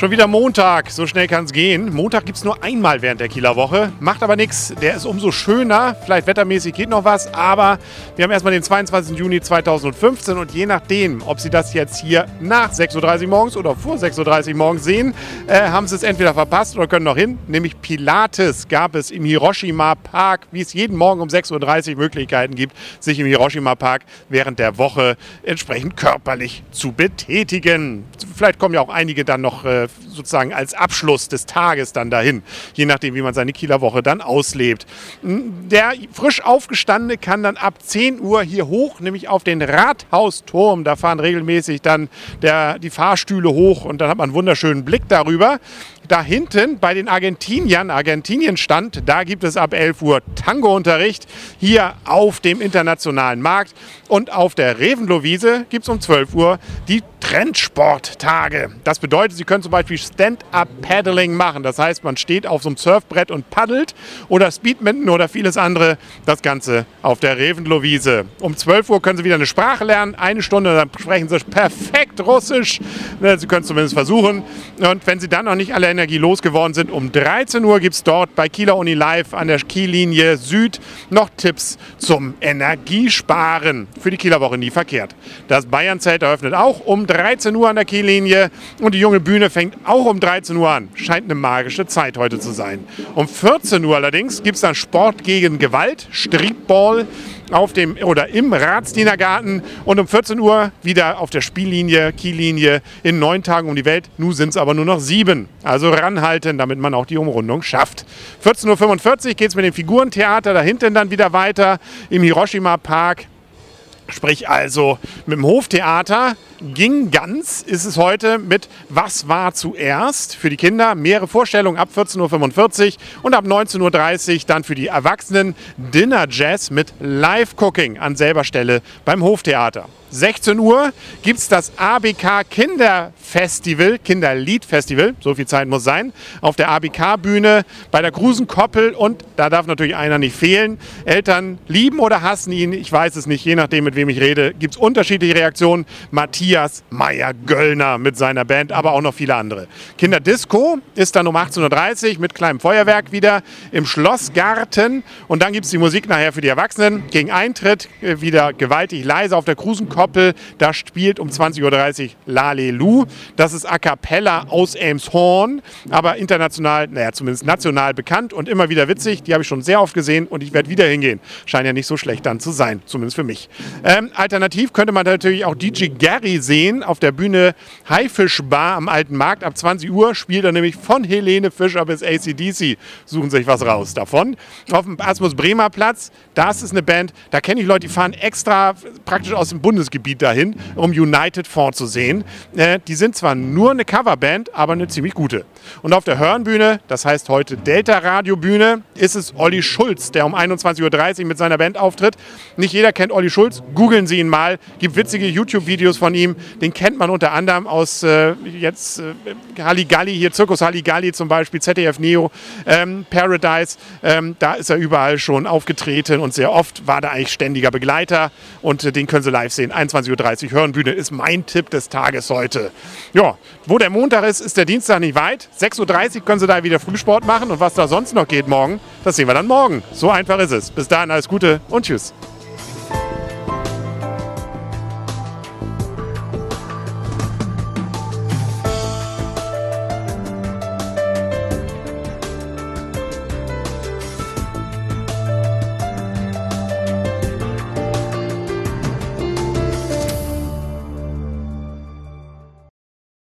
Schon wieder Montag, so schnell kann es gehen. Montag gibt es nur einmal während der Kieler Woche, macht aber nichts. Der ist umso schöner. Vielleicht wettermäßig geht noch was, aber wir haben erstmal den 22. Juni 2015 und je nachdem, ob Sie das jetzt hier nach 6.30 Uhr morgens oder vor 6.30 Uhr morgens sehen, äh, haben Sie es entweder verpasst oder können noch hin. Nämlich Pilates gab es im Hiroshima Park, wie es jeden Morgen um 6.30 Uhr Möglichkeiten gibt, sich im Hiroshima Park während der Woche entsprechend körperlich zu betätigen. Vielleicht kommen ja auch einige dann noch äh, of sozusagen als Abschluss des Tages dann dahin, je nachdem, wie man seine Kieler Woche dann auslebt. Der frisch Aufgestandene kann dann ab 10 Uhr hier hoch, nämlich auf den Rathausturm. Da fahren regelmäßig dann der, die Fahrstühle hoch und dann hat man einen wunderschönen Blick darüber. Da hinten bei den Argentiniern, Argentinien stand, da gibt es ab 11 Uhr Tango-Unterricht hier auf dem internationalen Markt. Und auf der Revenlow-Wiese gibt es um 12 Uhr die Trendsporttage. Das bedeutet, Sie können zum Beispiel Stand-Up-Paddling machen. Das heißt, man steht auf so einem Surfbrett und paddelt oder Speedminton oder vieles andere. Das Ganze auf der Revenlow-Wiese. Um 12 Uhr können Sie wieder eine Sprache lernen. Eine Stunde, dann sprechen Sie perfekt Russisch. Sie können es zumindest versuchen. Und wenn Sie dann noch nicht alle Energie losgeworden sind, um 13 Uhr gibt es dort bei Kieler Uni Live an der Kiellinie Süd noch Tipps zum Energiesparen. Für die Kieler Woche nie verkehrt. Das Bayern-Zelt eröffnet auch um 13 Uhr an der Kiellinie und die junge Bühne fängt auch um 13 Uhr an. Scheint eine magische Zeit heute zu sein. Um 14 Uhr allerdings gibt es dann Sport gegen Gewalt, Streetball auf dem oder im Ratsdienergarten und um 14 Uhr wieder auf der Spiellinie, Kiellinie in neun Tagen um die Welt. Nun sind es aber nur noch sieben. Also ranhalten, damit man auch die Umrundung schafft. 14.45 Uhr geht es mit dem Figurentheater da hinten dann wieder weiter im Hiroshima Park. Sprich also mit dem Hoftheater ging ganz, ist es heute mit Was war zuerst für die Kinder. Mehrere Vorstellungen ab 14.45 Uhr und ab 19.30 Uhr dann für die Erwachsenen Dinner Jazz mit Live-Cooking an selber Stelle beim Hoftheater. 16 Uhr gibt es das ABK Kinderfestival, Kinderliedfestival, so viel Zeit muss sein, auf der ABK-Bühne bei der Grusenkoppel und da darf natürlich einer nicht fehlen. Eltern lieben oder hassen ihn, ich weiß es nicht, je nachdem mit wem ich rede, gibt es unterschiedliche Reaktionen. Matthias Meyer-Göllner mit seiner Band, aber auch noch viele andere. Kinderdisco ist dann um 18.30 Uhr mit kleinem Feuerwerk wieder im Schlossgarten und dann gibt es die Musik nachher für die Erwachsenen. Gegen Eintritt äh, wieder gewaltig leise auf der Grusenkoppel Koppel. Da spielt um 20.30 Uhr Lalelu. Das ist A Cappella aus Elmshorn, aber international, naja, zumindest national bekannt und immer wieder witzig. Die habe ich schon sehr oft gesehen und ich werde wieder hingehen. Scheint ja nicht so schlecht dann zu sein, zumindest für mich. Ähm, alternativ könnte man natürlich auch DJ Gary sehen auf der Bühne Haifisch Bar am Alten Markt. Ab 20 Uhr spielt er nämlich von Helene Fischer bis ACDC. Suchen sich was raus davon. Auf dem Asmus Bremer Platz, das ist eine Band, da kenne ich Leute, die fahren extra praktisch aus dem Bundes Gebiet dahin, um United vorzusehen. Äh, die sind zwar nur eine Coverband, aber eine ziemlich gute. Und auf der Hörnbühne, das heißt heute Delta Radio Bühne, ist es Olli Schulz, der um 21.30 Uhr mit seiner Band auftritt. Nicht jeder kennt Olli Schulz, googeln Sie ihn mal, gibt witzige YouTube-Videos von ihm. Den kennt man unter anderem aus äh, jetzt äh, Halligalli, hier Zirkus Halligalli zum Beispiel, ZDF Neo, ähm, Paradise. Ähm, da ist er überall schon aufgetreten und sehr oft war da eigentlich ständiger Begleiter und äh, den können Sie live sehen. 21.30 Uhr Hörenbühne ist mein Tipp des Tages heute. Ja, wo der Montag ist, ist der Dienstag nicht weit. 6.30 Uhr können Sie da wieder Frühsport machen und was da sonst noch geht morgen, das sehen wir dann morgen. So einfach ist es. Bis dahin alles Gute und Tschüss.